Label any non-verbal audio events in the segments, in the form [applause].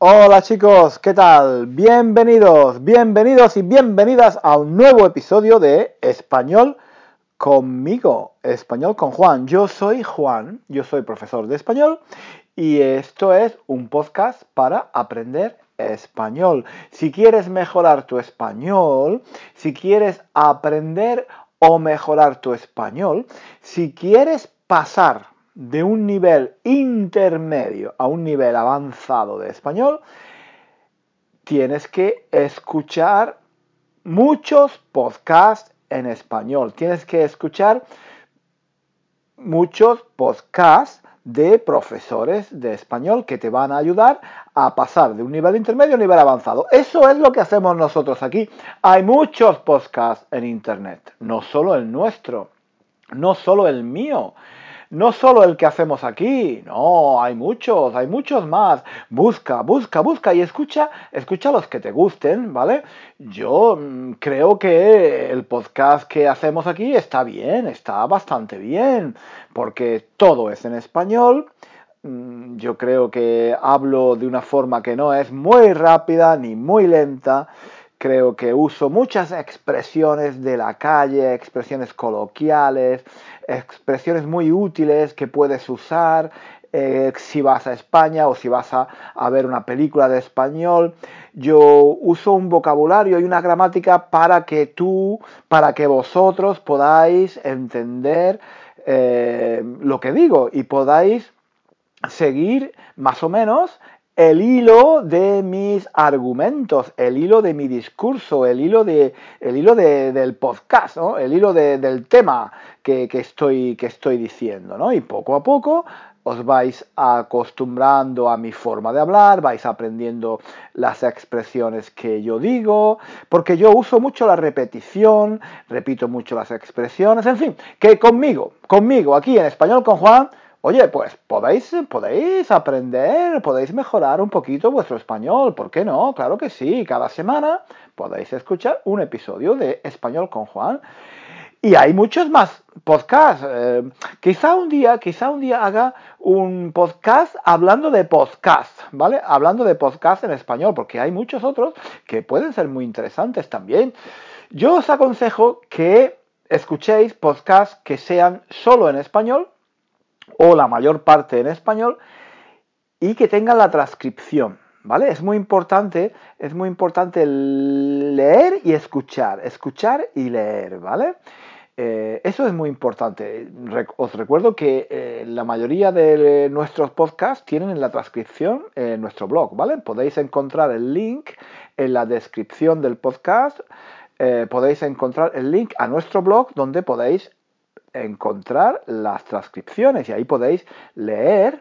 Hola chicos, ¿qué tal? Bienvenidos, bienvenidos y bienvenidas a un nuevo episodio de Español conmigo, Español con Juan. Yo soy Juan, yo soy profesor de español y esto es un podcast para aprender español. Si quieres mejorar tu español, si quieres aprender o mejorar tu español, si quieres pasar de un nivel intermedio a un nivel avanzado de español, tienes que escuchar muchos podcasts en español. Tienes que escuchar muchos podcasts de profesores de español que te van a ayudar a pasar de un nivel intermedio a un nivel avanzado. Eso es lo que hacemos nosotros aquí. Hay muchos podcasts en Internet, no solo el nuestro, no solo el mío no solo el que hacemos aquí, no, hay muchos, hay muchos más. Busca, busca, busca y escucha, escucha los que te gusten, ¿vale? Yo mm, creo que el podcast que hacemos aquí está bien, está bastante bien, porque todo es en español. Mm, yo creo que hablo de una forma que no es muy rápida ni muy lenta creo que uso muchas expresiones de la calle, expresiones coloquiales, expresiones muy útiles que puedes usar eh, si vas a España o si vas a, ver una película de español. Yo uso un vocabulario y una gramática para que tú, para que vosotros podáis entender eh, lo que digo y podáis seguir más o menos el hilo de mis argumentos, el hilo de mi discurso, el hilo, de, el hilo del podcast, el hilo del tema que, estoy, que estoy diciendo. ¿no? Y poco a poco os vais acostumbrando a mi forma de hablar, vais aprendiendo las expresiones que yo digo, porque yo uso mucho la repetición, repito mucho las expresiones, en fin, que conmigo, conmigo, aquí en español con Juan, Oye, pues podéis, podéis aprender, podéis mejorar un poquito vuestro español, ¿por qué no? Claro que sí, cada semana podéis escuchar un episodio de Español con Juan. Y hay muchos más podcasts. Eh, quizá un día, quizá un día haga un podcast hablando de podcast, ¿vale? Hablando de podcast en español, porque hay muchos otros que pueden ser muy interesantes también. Yo os aconsejo que escuchéis podcasts que sean solo en español o la mayor parte en español y que tengan la transcripción. ¿Vale? Es muy importante, es muy importante leer y escuchar, escuchar y leer, ¿vale? Eh, eso es muy importante. os recuerdo que eh, la mayoría de nuestros podcasts tienen la transcripción en nuestro blog, ¿vale? Podéis encontrar el link en la descripción del podcast. Eh, podéis encontrar el link a nuestro blog donde podéis encontrar las transcripciones y ahí podéis leer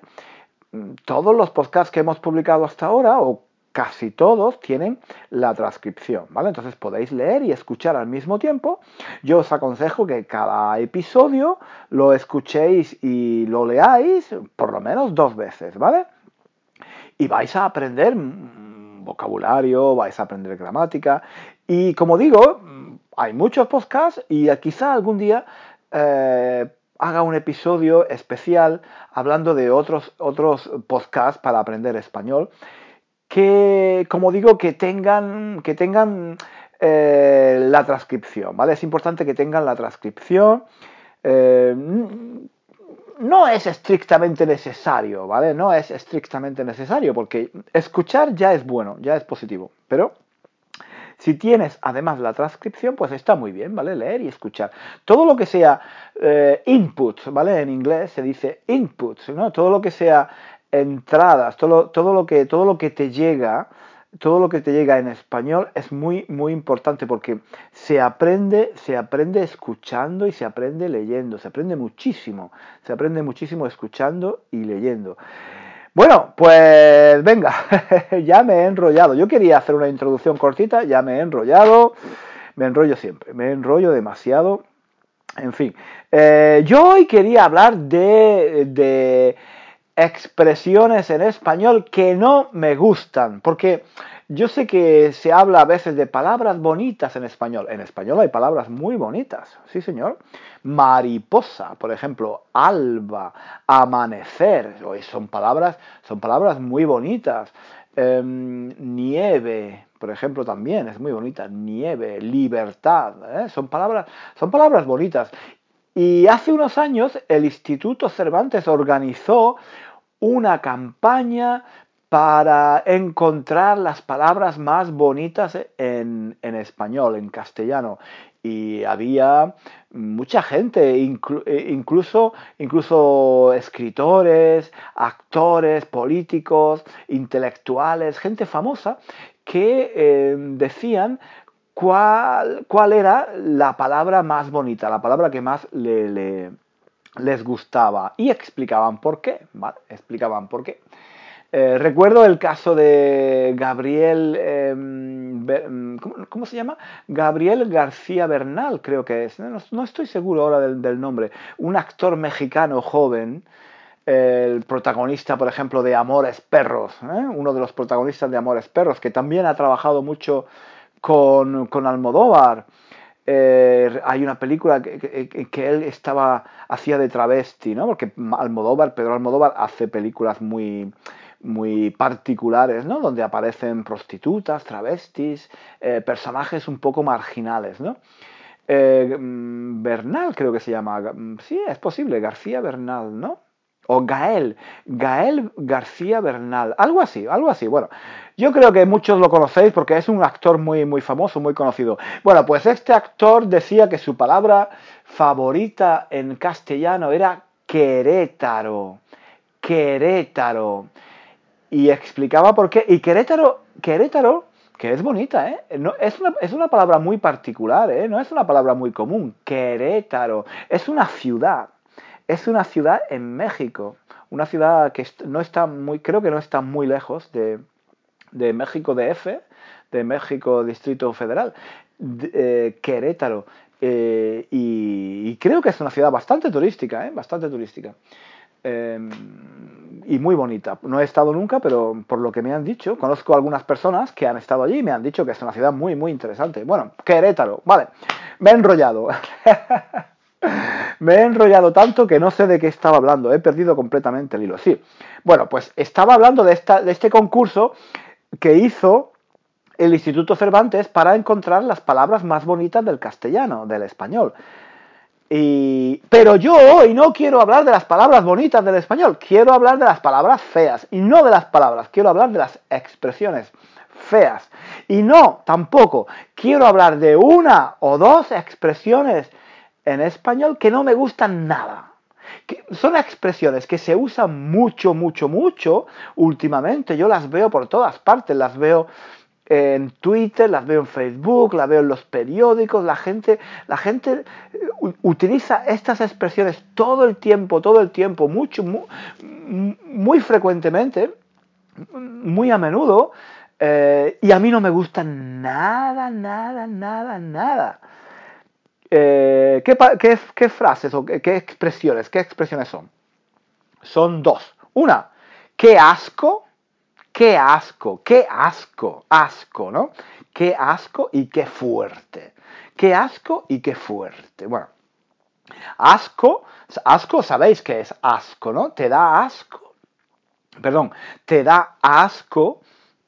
mm, todos los podcasts que hemos publicado hasta ahora o casi todos tienen la transcripción, ¿vale? Entonces podéis leer y escuchar al mismo tiempo. Yo os aconsejo que cada episodio lo escuchéis y lo leáis por lo menos dos veces, ¿vale? Y vais a aprender mm, vocabulario, vais a aprender gramática y como digo, mm, hay muchos podcasts y quizá algún día eh, haga un episodio especial hablando de otros, otros podcasts para aprender español que, como digo, que tengan, que tengan eh, la transcripción, ¿vale? Es importante que tengan la transcripción. Eh, no es estrictamente necesario, ¿vale? No es estrictamente necesario porque escuchar ya es bueno, ya es positivo, pero si tienes además la transcripción, pues está muy bien, ¿vale? Leer y escuchar. Todo lo que sea eh, input, ¿vale? En inglés se dice input, ¿no? Todo lo que sea entradas, todo, todo, lo, que, todo lo que te llega, todo lo que te llega en español es muy, muy importante porque se aprende, se aprende escuchando y se aprende leyendo, se aprende muchísimo, se aprende muchísimo escuchando y leyendo. Bueno, pues venga, [laughs] ya me he enrollado. Yo quería hacer una introducción cortita, ya me he enrollado. Me enrollo siempre, me enrollo demasiado. En fin, eh, yo hoy quería hablar de, de expresiones en español que no me gustan, porque yo sé que se habla a veces de palabras bonitas en español. En español hay palabras muy bonitas, sí señor. Mariposa, por ejemplo, alba, amanecer, son palabras, son palabras muy bonitas. Em, nieve, por ejemplo, también es muy bonita. Nieve, libertad, ¿eh? son, palabras, son palabras bonitas. Y hace unos años el Instituto Cervantes organizó una campaña para encontrar las palabras más bonitas en, español, en castellano. Y había mucha gente, eh, incluso, incluso escritores, actores, políticos, intelectuales, gente famosa, que eh, decían cuál, era la palabra más bonita, la palabra que más le, les gustaba. Y explicaban por qué, ¿vale? Explicaban por qué. Eh, recuerdo el caso de Gabriel, em, ¿cómo, se llama? Gabriel García Bernal, creo que es. No, estoy seguro ahora del, nombre. Un actor mexicano joven, el protagonista, por ejemplo, de Amores Perros, ¿eh? uno de los protagonistas de Amores Perros, que también ha trabajado mucho con, Almodóvar. Eh, hay una película que, que, él estaba hacía de travesti, ¿no? Porque Almodóvar, Pedro Almodóvar hace películas muy muy particulares, ¿no? Donde aparecen prostitutas, travestis, eh, personajes un poco marginales, ¿no? Eh, mm, Bernal creo que se llama, mm, sí, es posible, García Bernal, ¿no? O Gael, Gael García Bernal, algo así, algo así. Bueno, yo creo que muchos lo conocéis porque es un actor muy, muy famoso, muy conocido. Bueno, pues este actor decía que su palabra favorita en castellano era Querétaro. Querétaro y explicaba por qué. Y Querétaro, Querétaro, que es bonita, ¿eh? No, es, una, es una palabra muy particular, ¿eh? No es una palabra muy común. Querétaro. Es una ciudad. Es una ciudad en México. Una ciudad que no está muy, creo que no está muy lejos de, de México DF, de México Distrito Federal. Eh, Querétaro. Eh, y, creo que es una ciudad bastante turística, ¿eh? Bastante turística. Em, y muy bonita. No he estado nunca, pero por lo que me han dicho, conozco algunas personas que han estado allí y me han dicho que es una ciudad muy, muy interesante. Bueno, Querétaro, vale, me he enrollado. [laughs] me he enrollado tanto que no sé de qué estaba hablando, he perdido completamente el hilo. Sí, bueno, pues estaba hablando de, esta, de este concurso que hizo el Instituto Cervantes para encontrar las palabras más bonitas del castellano, del español. Y, pero yo hoy no quiero hablar de las palabras bonitas del español, quiero hablar de las palabras feas. Y no de las palabras, quiero hablar de las expresiones feas. Y no, tampoco, quiero hablar de una o dos expresiones en español que no me gustan nada. Que son expresiones que se usan mucho, mucho, mucho últimamente. Yo las veo por todas partes, las veo en Twitter, las veo en Facebook, las veo en los periódicos, la gente, la gente eh, utiliza estas expresiones todo el tiempo, todo el tiempo, mucho, muy, frecuentemente, muy a menudo, eh, y a mí no me gustan nada, nada, nada, nada. Eh, ¿qué, frases o qué, qué expresiones? ¿Qué expresiones son? Son dos. Una, qué asco qué asco, qué asco, asco, ¿no? Qué asco y qué fuerte. Qué asco y qué fuerte. Bueno, asco, asco, sabéis qué es asco, ¿no? Te da asco. Perdón, te da asco,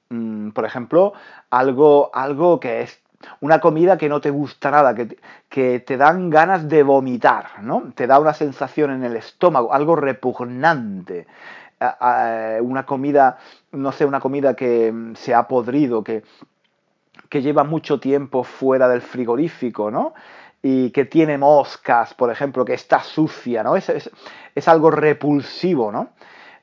mm, por ejemplo, algo, algo que es una comida que no te gusta nada, que, que, te dan ganas de vomitar, ¿no? Te da una sensación en el estómago, algo repugnante una comida, no sé, una comida que se ha podrido, que, que lleva mucho tiempo fuera del frigorífico, ¿no? Y que tiene moscas, por ejemplo, que está sucia, ¿no? Es, es, algo repulsivo, ¿no?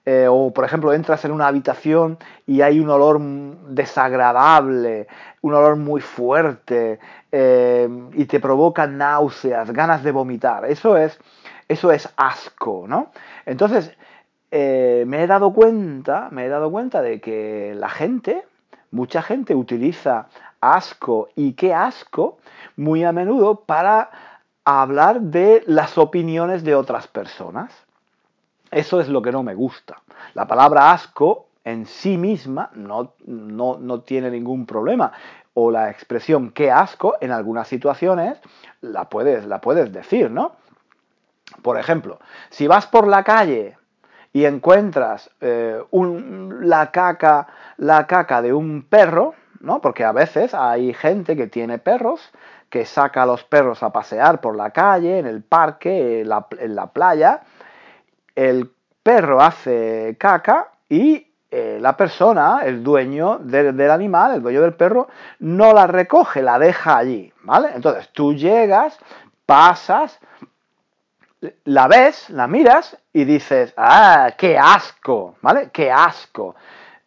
Eh, o, por ejemplo, entras en una habitación y hay un olor desagradable, un olor muy fuerte, eh, y te provoca náuseas, ganas de vomitar. Eso es, eso es asco, ¿no? Entonces, eh, me he dado cuenta, me he dado cuenta de que la gente, mucha gente utiliza asco y qué asco muy a menudo para hablar de las opiniones de otras personas. Eso es lo que no me gusta. La palabra asco en sí misma no, no, no tiene ningún problema. O la expresión qué asco en algunas situaciones la puedes, la puedes decir, ¿no? Por ejemplo, si vas por la calle y encuentras eh, la, caca, la caca de un perro, ¿no? Porque a veces hay gente que tiene perros, que saca a los perros a pasear por la calle, en el parque, en la, playa. El perro hace caca y eh, la persona, el dueño del animal, el dueño del perro, no la recoge, la deja allí, ¿vale? Entonces tú llegas, pasas, la ves, la miras y dices, ah, qué asco, ¿vale? Qué asco.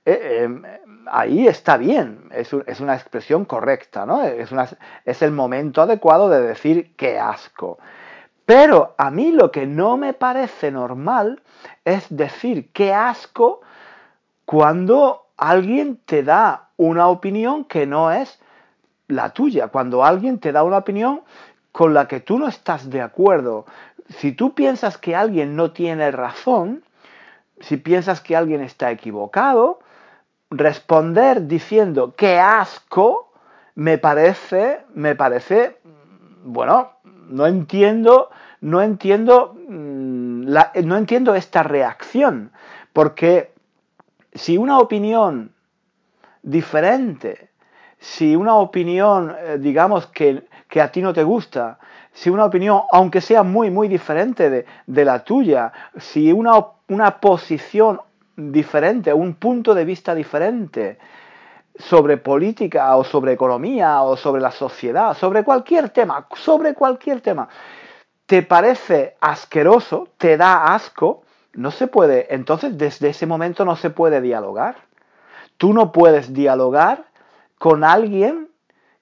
Eh, em, ahí está bien, es, una expresión correcta, ¿no? Es, es el momento adecuado de decir qué asco. Pero a mí lo que no me parece normal es decir qué asco cuando alguien te da una opinión que no es la tuya, cuando alguien te da una opinión con la que tú no estás de acuerdo, si tú piensas que alguien no tiene razón, si piensas que alguien está equivocado, responder diciendo que asco me parece, me parece, bueno, no entiendo, no entiendo, mm, no entiendo esta reacción, porque si una opinión diferente, si una opinión, eh, digamos, que, que a ti no te gusta, si una opinión, aunque sea muy, muy diferente de, la tuya, si una, una posición diferente, un punto de vista diferente sobre política o sobre economía o sobre la sociedad, sobre cualquier tema, sobre cualquier tema, te parece asqueroso, te da asco, no se puede, entonces desde ese momento no se puede dialogar. Tú no puedes dialogar con alguien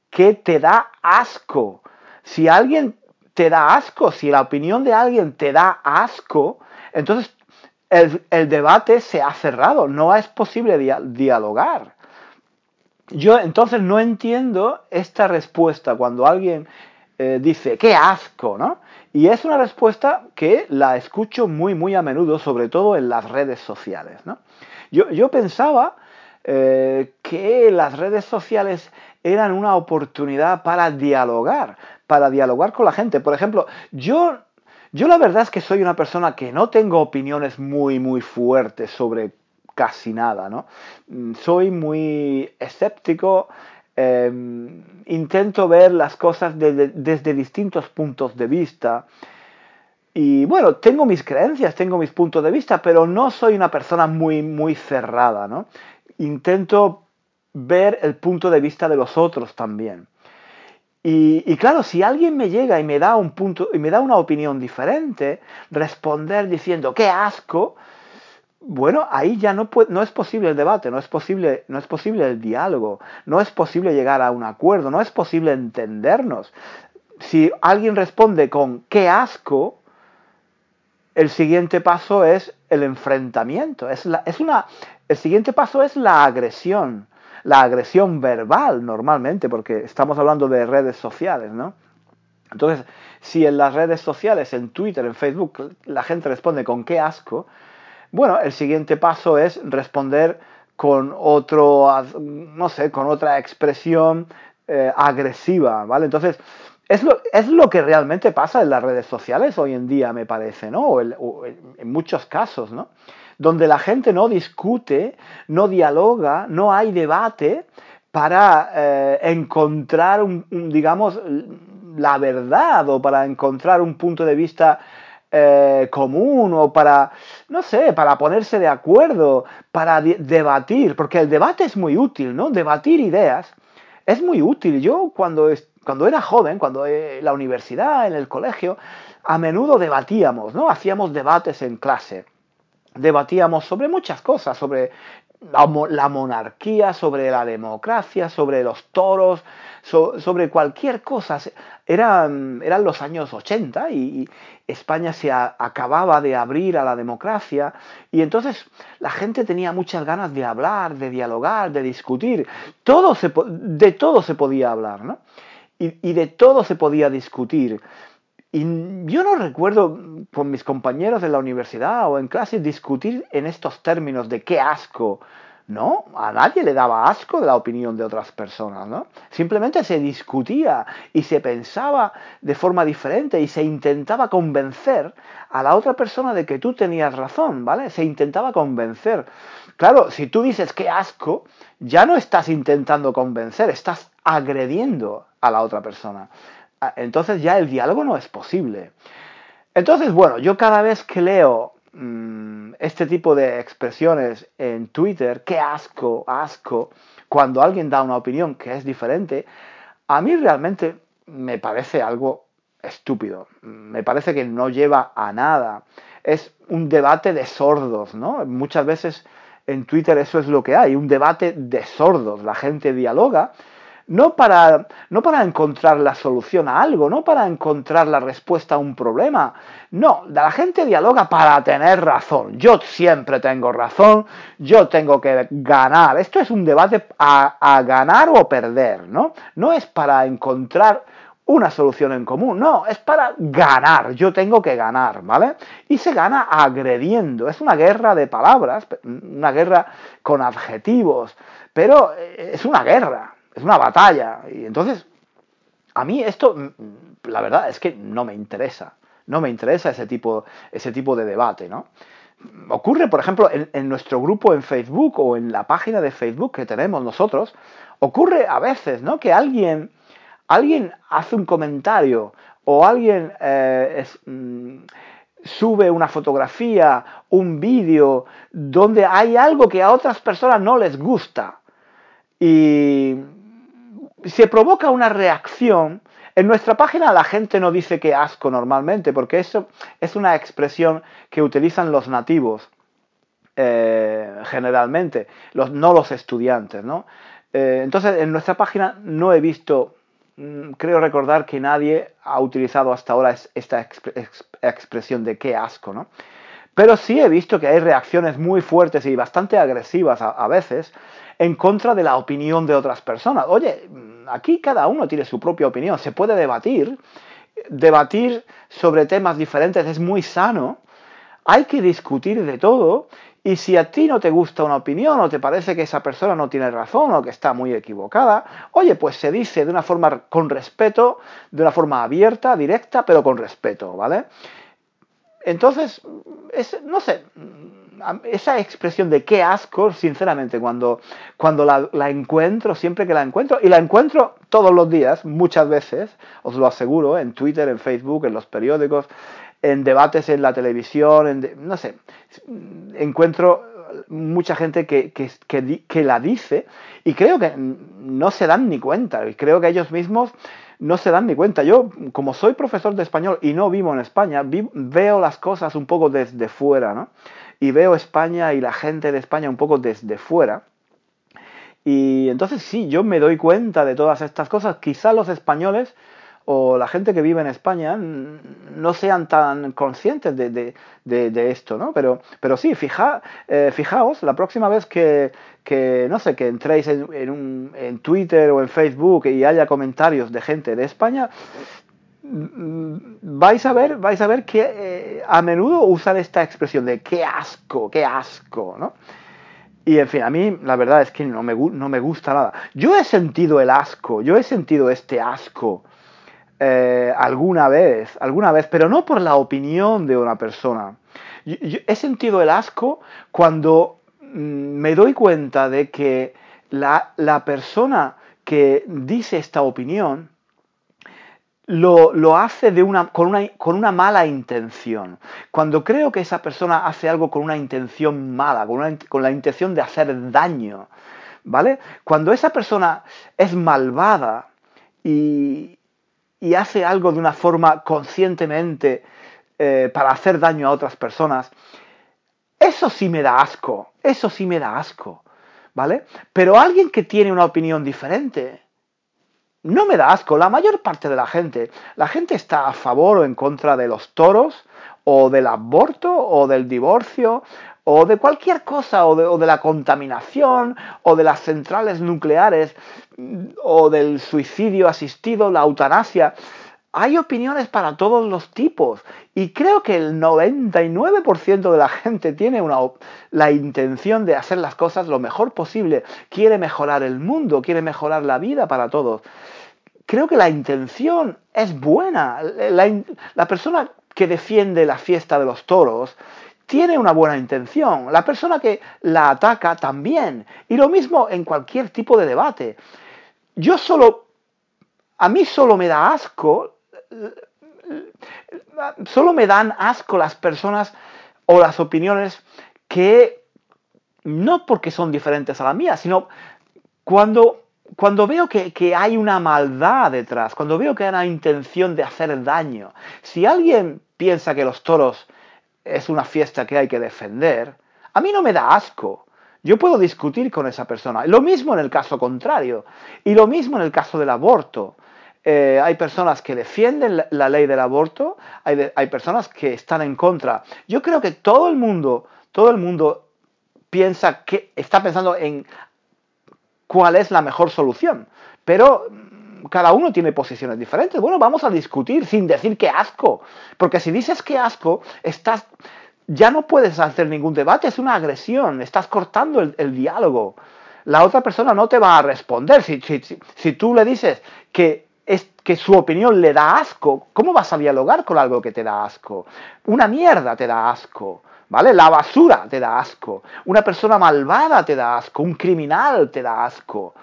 que te da asco. Si alguien te da asco, si la opinión de alguien te da asco, entonces el, debate se ha cerrado, no es posible dialogar. Yo entonces no entiendo esta respuesta cuando alguien eh, dice, qué asco, ¿no? Y es una respuesta que la escucho muy, muy a menudo, sobre todo en las redes sociales, ¿no? Yo, pensaba eh, que las redes sociales eran una oportunidad para dialogar, para dialogar con la gente. Por ejemplo, yo, yo la verdad es que soy una persona que no tengo opiniones muy, muy fuertes sobre casi nada, ¿no? Mm, soy muy escéptico, em, intento ver las cosas desde, desde distintos puntos de vista. Y bueno, tengo mis creencias, tengo mis puntos de vista, pero no soy una persona muy, muy cerrada, ¿no? Intento ver el punto de vista de los otros también. Y, claro, si alguien me llega y me da un punto y me da una opinión diferente, responder diciendo qué asco, bueno, ahí ya no, no es posible el debate, no es posible, no es posible el diálogo, no es posible llegar a un acuerdo, no es posible entendernos. Si alguien responde con qué asco, el siguiente paso es el enfrentamiento. Es una, el siguiente paso es la agresión la agresión verbal normalmente, porque estamos hablando de redes sociales, ¿no? Entonces, si en las redes sociales, en Twitter, en Facebook, la gente responde con qué asco, bueno, el siguiente paso es responder con otro, no sé, con otra expresión eh, agresiva, ¿vale? Entonces, es lo, es lo, que realmente pasa en las redes sociales hoy en día, me parece, ¿no? O, en muchos casos, ¿no? Donde la gente no discute, no dialoga, no hay debate para eh, encontrar, un, digamos, la verdad o para encontrar un punto de vista eh, común o para, no sé, para ponerse de acuerdo, para debatir, porque el debate es muy útil, ¿no? Debatir ideas es muy útil. Yo cuando, cuando era joven, cuando en eh, la universidad, en el colegio, a menudo debatíamos, ¿no? Hacíamos debates en clase debatíamos sobre muchas cosas, sobre la, monarquía, sobre la democracia, sobre los toros, sobre cualquier cosa. Eran, eran los años 80 y, España se acababa de abrir a la democracia y entonces la gente tenía muchas ganas de hablar, de dialogar, de discutir. Todo se, de todo se podía hablar, ¿no? y de todo se podía discutir. Y yo no recuerdo con mis compañeros de la universidad o en clase discutir en estos términos de qué asco No, a nadie le daba asco de la opinión de otras personas, ¿no? Simplemente se discutía y se pensaba de forma diferente y se intentaba convencer a la otra persona de que tú tenías razón, ¿vale? Se intentaba convencer. Claro, si tú dices que asco, ya no estás intentando convencer, estás agrediendo a la otra persona. Ah, entonces ya el diálogo no es posible. Entonces, bueno, yo cada vez que leo mm, este tipo de expresiones en Twitter, qué asco, asco, cuando alguien da una opinión que es diferente, a mí realmente me parece algo estúpido. Me parece que no lleva a nada. Es un debate de sordos, ¿no? Muchas veces en Twitter eso es lo que hay, un debate de sordos. La gente dialoga no para, no para encontrar la solución a algo, no para encontrar la respuesta a un problema. No, la gente dialoga para tener razón. Yo siempre tengo razón, yo tengo que ganar. Esto es un debate a, a ganar o perder, ¿no? No es para encontrar una solución en común, no, es para ganar, yo tengo que ganar, ¿vale? Y se gana agrediendo, es una guerra de palabras, una guerra con adjetivos, pero eh, es una guerra, es una batalla. Y entonces, a mí esto, mm, la verdad es que no me interesa. No me interesa ese tipo, ese tipo de debate, ¿no? Ocurre, por ejemplo, en, nuestro grupo en Facebook o en la página de Facebook que tenemos nosotros, ocurre a veces, ¿no? Que alguien, alguien hace un comentario o alguien eh, mm, sube una fotografía, un vídeo, donde hay algo que a otras personas no les gusta. Y se provoca una reacción. En nuestra página la gente no dice que asco normalmente, porque eso es una expresión que utilizan los nativos eh, generalmente, no los estudiantes. ¿no? Eh, entonces, en nuestra página no he visto, mm, creo recordar que nadie ha utilizado hasta ahora esta expresión de qué asco. ¿no? Pero sí he visto que hay reacciones muy fuertes y bastante agresivas a veces en contra de la opinión de otras personas. Oye, aquí cada uno tiene su propia opinión, se puede debatir, debatir sobre temas diferentes es muy sano, hay que discutir de todo y si a ti no te gusta una opinión o te parece que esa persona no tiene razón o que está muy equivocada, oye, pues se dice de una forma con respeto, de una forma abierta, directa, pero con respeto, ¿vale? Entonces, no sé, esa expresión de qué asco, sinceramente, cuando, cuando la, encuentro, siempre que la encuentro, y la encuentro todos los días, muchas veces, os lo aseguro, en Twitter, en Facebook, en los periódicos, en debates en la televisión, en no sé, encuentro mucha gente que, que, la dice y creo que no se dan ni cuenta, y creo que ellos mismos no se dan ni cuenta. Yo, como soy profesor de español y no vivo en España, veo las cosas un poco desde fuera, ¿no? y veo España y la gente de España un poco desde fuera. Y entonces sí, yo me doy cuenta de todas estas cosas. Quizá los españoles o la gente que vive en España no sean tan conscientes de, esto, ¿no? Pero, pero sí, fija, eh, fijaos, la próxima vez que, no sé, que entréis en, en, Twitter o en Facebook y haya comentarios de gente de España, vais a ver, vais a ver que eh, a menudo usan esta expresión de qué asco, qué asco, ¿no? Y en fin, a mí la verdad es que no me, no me gusta nada. Yo he sentido el asco, yo he sentido este asco eh, alguna vez, alguna vez, pero no por la opinión de una persona. he sentido el asco cuando mm, me doy cuenta de que la, persona que dice esta opinión lo, hace con, una, mala intención. Cuando creo que esa persona hace algo con una intención mala, con, con la intención de hacer daño, ¿vale? Cuando esa persona es malvada y, y hace algo de una forma conscientemente eh, para hacer daño a otras personas, eso sí me da asco, eso sí me da asco, ¿vale? Pero alguien que tiene una opinión diferente, no me da asco. La mayor parte de la gente, la gente está a favor o en contra de los toros, o del aborto, o del divorcio, o de cualquier cosa, o de, la contaminación, o de las centrales nucleares, o del suicidio asistido, la eutanasia. hay opiniones para todos los tipos y creo que el 99% de la gente tiene una, la intención de hacer las cosas lo mejor posible, quiere mejorar el mundo, quiere mejorar la vida para todos. Creo que la intención es buena. La, la persona que defiende la fiesta de los toros tiene una buena intención. La persona que la ataca también. Y lo mismo en cualquier tipo de debate. Yo solo, a mí solo me da asco solo me dan asco las personas o las opiniones que no porque son diferentes a la mía, sino cuando, cuando veo que, que, hay una maldad detrás, cuando veo que hay una intención de hacer daño. Si alguien piensa que los toros es una fiesta que hay que defender, a mí no me da asco. Yo puedo discutir con esa persona. Lo mismo en el caso contrario. Y lo mismo en el caso del aborto. Eh, hay personas que defienden la, ley del aborto, hay, personas que están en contra. Yo creo que todo el mundo, todo el mundo piensa que está pensando en cuál es la mejor solución, pero cada uno tiene posiciones diferentes. Bueno, vamos a discutir sin decir que asco, porque si dices que asco, estás ya no puedes hacer ningún debate, es una agresión, estás cortando el, diálogo. La otra persona no te va a responder. Si, si tú le dices que es que su opinión le da asco, ¿cómo vas a dialogar con algo que te da asco? Una mierda te da asco, ¿vale? La basura te da asco, una persona malvada te da asco, un criminal te da asco,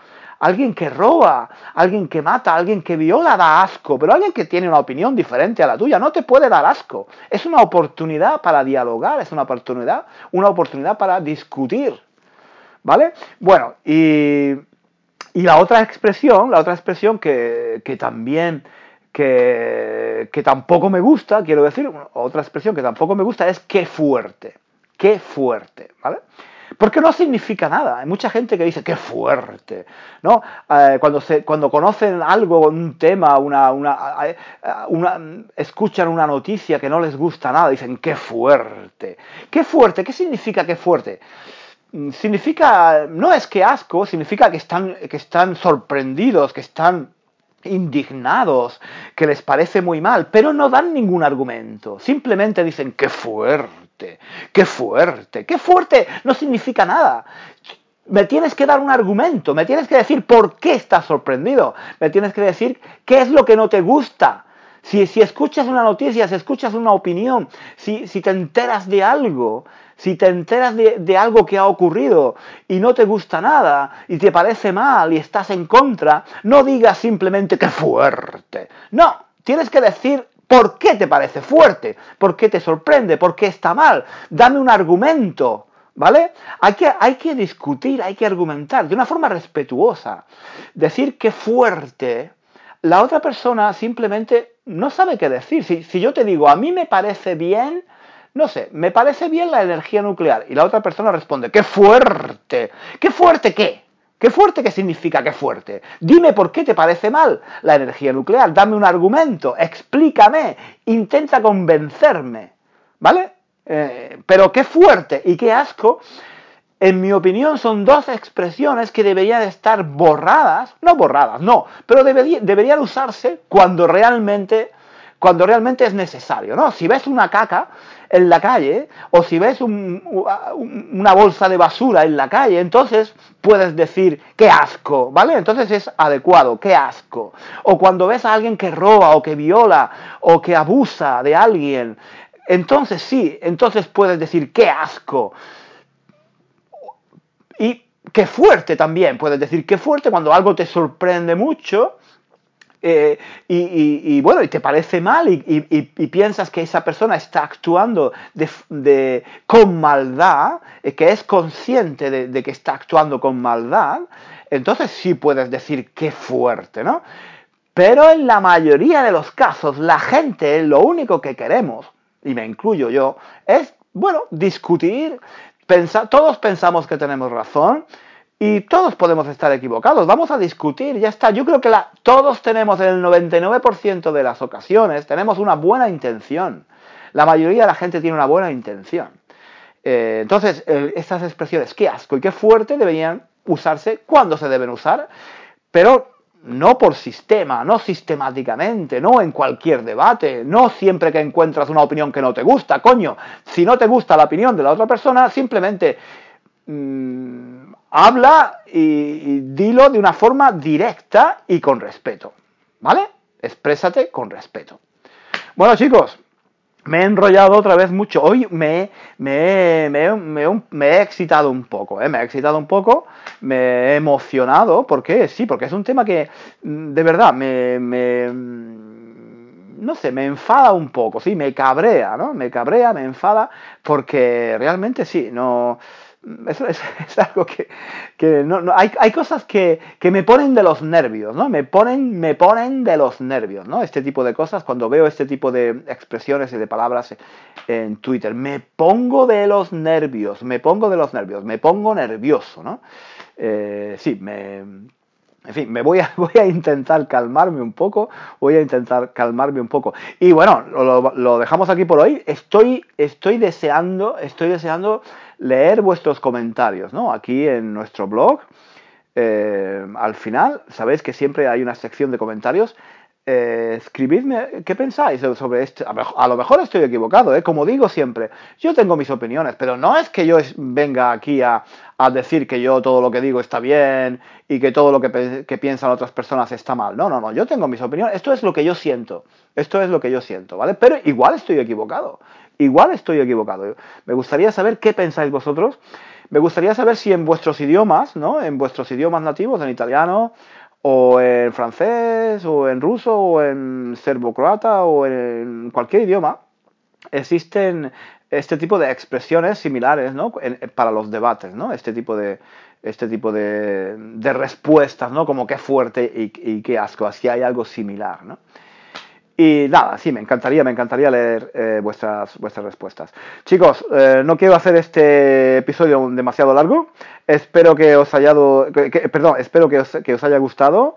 alguien que roba, alguien que mata, alguien que viola da asco, pero alguien que tiene una opinión diferente a la tuya no te puede dar asco. Es una oportunidad para dialogar, es una oportunidad, una oportunidad para discutir, ¿vale? Bueno, y la otra expresión, la otra expresión que, también, que, que, tampoco me gusta, quiero decir, otra expresión que tampoco me gusta es qué fuerte, qué fuerte, ¿vale? Porque no significa nada. Hay mucha gente que dice, qué fuerte, ¿no? Eh, cuando, se, cuando conocen algo, un tema, una, una, eh, una, escuchan una noticia que no les gusta nada, dicen, qué fuerte. ¿Qué fuerte? ¿Qué significa qué fuerte? Mm, significa, no es que asco, significa que están, que están sorprendidos, que están indignados, que les parece muy mal, pero no dan ningún argumento. Simplemente dicen, qué fuerte, qué fuerte, qué fuerte, no significa nada. Me tienes que dar un argumento, me tienes que decir por qué estás sorprendido, me tienes que decir qué es lo que no te gusta. Si, si escuchas una noticia, si escuchas una opinión, si, si te enteras de algo, si te enteras de, algo que ha ocurrido y no te gusta nada y te parece mal y estás en contra, no digas simplemente que fuerte. No, tienes que decir por qué te parece fuerte, por qué te sorprende, por qué está mal. Dame un argumento. ¿Vale? Hay que, hay que discutir, hay que argumentar de una forma respetuosa. Decir que fuerte, la otra persona simplemente no sabe qué decir. Si, si yo te digo, a mí me parece bien no sé, me parece bien la energía nuclear. Y la otra persona responde, ¡qué fuerte! ¿Qué fuerte qué? ¿Qué fuerte qué significa qué fuerte? Dime por qué te parece mal la energía nuclear. Dame un argumento, explícame, intenta convencerme. ¿Vale? Eh, pero qué fuerte y qué asco. En mi opinión son dos expresiones que deberían estar borradas, no borradas, no, pero deberían usarse cuando realmente, cuando realmente es necesario, ¿no? Si ves una caca, en la calle, o si ves una bolsa de basura en la calle, entonces puedes decir, qué asco, ¿vale? Entonces es adecuado, qué asco. O cuando ves a alguien que roba o que viola o que abusa de alguien, entonces sí, entonces puedes decir, qué asco. Y qué fuerte también, puedes decir, qué fuerte cuando algo te sorprende mucho eh, y, bueno, y te parece mal y, piensas que esa persona está actuando con maldad, eh, que es consciente de, que está actuando con maldad, entonces sí puedes decir qué fuerte, ¿no? Pero en la mayoría de los casos, la gente lo único que queremos, y me incluyo yo, es, bueno, discutir, todos pensamos que tenemos razón, y todos podemos estar equivocados, vamos a discutir, ya está. Yo creo que todos tenemos en el 99% de las ocasiones, tenemos una buena intención. La mayoría de la gente tiene una buena intención. Eh, entonces, estas expresiones, qué asco y qué fuerte, deberían usarse cuando se deben usar, pero no por sistema, no sistemáticamente, no en cualquier debate, no siempre que encuentras una opinión que no te gusta, coño. Si no te gusta la opinión de la otra persona, simplemente mmm, habla y, dilo de una forma directa y con respeto, ¿vale? Exprésate con respeto. Bueno chicos, me he enrollado otra vez mucho. Hoy me, he excitado un poco, ¿eh? me he excitado un poco, me he emocionado, ¿por qué? Sí, porque es un tema que mm, de verdad me, me, no sé, me enfada un poco, sí, me cabrea, ¿no? Me cabrea, me enfada, porque realmente sí, no eso es, [laughs] es, algo que, que no, no, hay, hay, cosas que, que, me ponen de los nervios, ¿no? Me ponen, me ponen de los nervios, ¿no? Este tipo de cosas, cuando veo este tipo de expresiones y de palabras en Twitter, me pongo de los nervios, me pongo de los nervios, me pongo nervioso, ¿no? Eh, sí, me, en fin, me voy a, [laughs] voy a intentar calmarme un poco, voy a intentar calmarme un poco. Y bueno, lo, lo dejamos aquí por hoy. Estoy, estoy deseando, estoy deseando leer vuestros comentarios, ¿no? Aquí en nuestro blog, eh, al final, sabéis que siempre hay una sección de comentarios. Eh, escribidme qué pensáis sobre esto. A lo mejor estoy equivocado, ¿eh? como digo siempre, yo tengo mis opiniones, pero no es que yo venga aquí a, a decir que yo todo lo que digo está bien y que todo lo que, que, piensan otras personas está mal. No, no, no, yo tengo mis opiniones, esto es lo que yo siento, esto es lo que yo siento, ¿vale? Pero igual estoy equivocado. Igual estoy equivocado. Me gustaría saber qué pensáis vosotros. Me gustaría saber si en vuestros idiomas, ¿no? En vuestros idiomas nativos, en italiano, o en francés, o en ruso, o en serbo-croata, o en cualquier idioma, existen este tipo de expresiones similares, ¿no? para los debates, ¿no? Este tipo de, este tipo de, de respuestas, ¿no? Como qué fuerte y, y qué asco, así hay algo similar, ¿no? Y nada, sí, me encantaría, me encantaría leer eh, vuestras, vuestras respuestas. Chicos, eh, no quiero hacer este episodio demasiado largo. Espero que os haya, perdón, espero que os, que os haya gustado.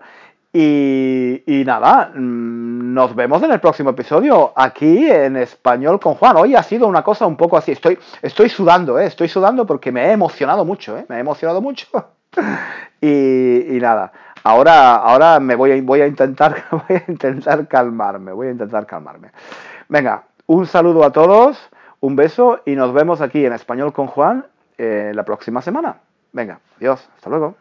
Y, y, nada, mm, nos vemos en el próximo episodio aquí en español con Juan. Hoy ha sido una cosa un poco así. Estoy, estoy sudando, ¿eh? estoy sudando porque me he emocionado mucho, ¿eh? me he emocionado mucho. [laughs] y, y nada. Ahora, ahora me voy a, intentar, [laughs] voy a intentar calmarme, voy a intentar calmarme. Venga, un saludo a todos, un beso y nos vemos aquí en Español con Juan eh, la próxima semana. Venga, adiós, hasta luego.